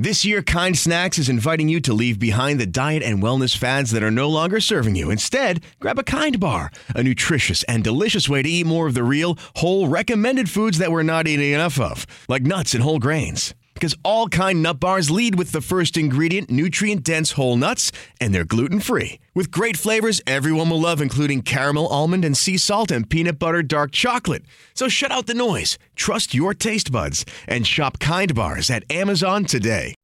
This year, Kind Snacks is inviting you to leave behind the diet and wellness fads that are no longer serving you. Instead, grab a Kind Bar, a nutritious and delicious way to eat more of the real, whole, recommended foods that we're not eating enough of, like nuts and whole grains. Because all kind nut bars lead with the first ingredient, nutrient dense whole nuts, and they're gluten free. With great flavors everyone will love, including caramel, almond, and sea salt, and peanut butter dark chocolate. So shut out the noise, trust your taste buds, and shop Kind Bars at Amazon today.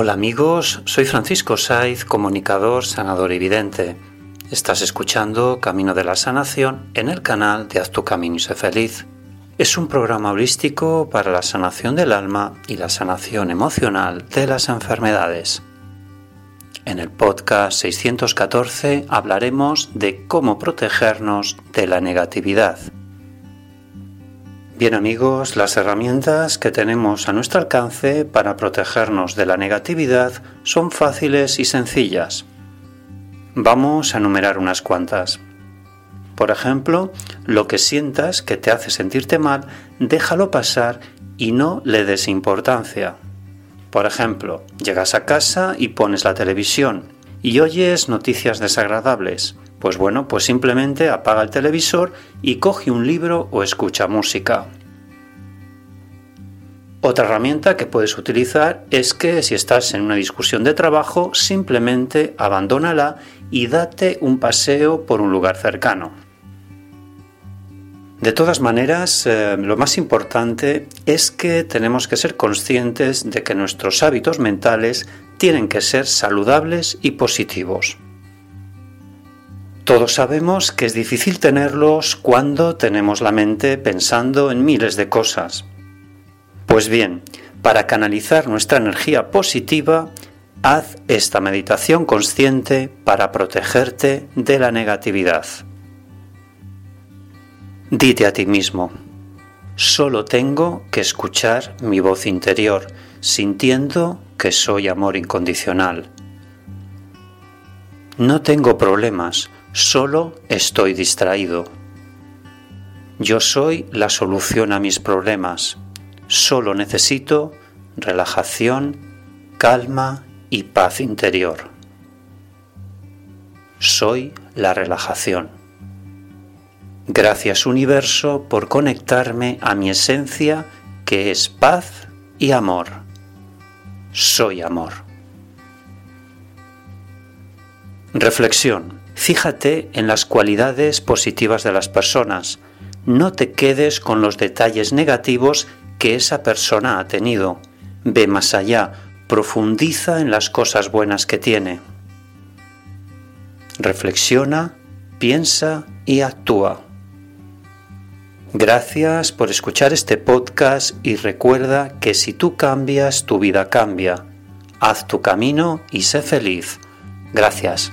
Hola amigos, soy Francisco Saiz, comunicador, sanador y vidente. Estás escuchando Camino de la Sanación en el canal de Haz tu Camino y sé feliz. Es un programa holístico para la sanación del alma y la sanación emocional de las enfermedades. En el podcast 614 hablaremos de cómo protegernos de la negatividad. Bien amigos, las herramientas que tenemos a nuestro alcance para protegernos de la negatividad son fáciles y sencillas. Vamos a enumerar unas cuantas. Por ejemplo, lo que sientas que te hace sentirte mal, déjalo pasar y no le des importancia. Por ejemplo, llegas a casa y pones la televisión y oyes noticias desagradables. Pues bueno, pues simplemente apaga el televisor y coge un libro o escucha música. Otra herramienta que puedes utilizar es que si estás en una discusión de trabajo, simplemente abandónala y date un paseo por un lugar cercano. De todas maneras, eh, lo más importante es que tenemos que ser conscientes de que nuestros hábitos mentales tienen que ser saludables y positivos. Todos sabemos que es difícil tenerlos cuando tenemos la mente pensando en miles de cosas. Pues bien, para canalizar nuestra energía positiva, haz esta meditación consciente para protegerte de la negatividad. Dite a ti mismo, solo tengo que escuchar mi voz interior, sintiendo que soy amor incondicional. No tengo problemas, Solo estoy distraído. Yo soy la solución a mis problemas. Solo necesito relajación, calma y paz interior. Soy la relajación. Gracias universo por conectarme a mi esencia que es paz y amor. Soy amor. Reflexión. Fíjate en las cualidades positivas de las personas. No te quedes con los detalles negativos que esa persona ha tenido. Ve más allá, profundiza en las cosas buenas que tiene. Reflexiona, piensa y actúa. Gracias por escuchar este podcast y recuerda que si tú cambias, tu vida cambia. Haz tu camino y sé feliz. Gracias.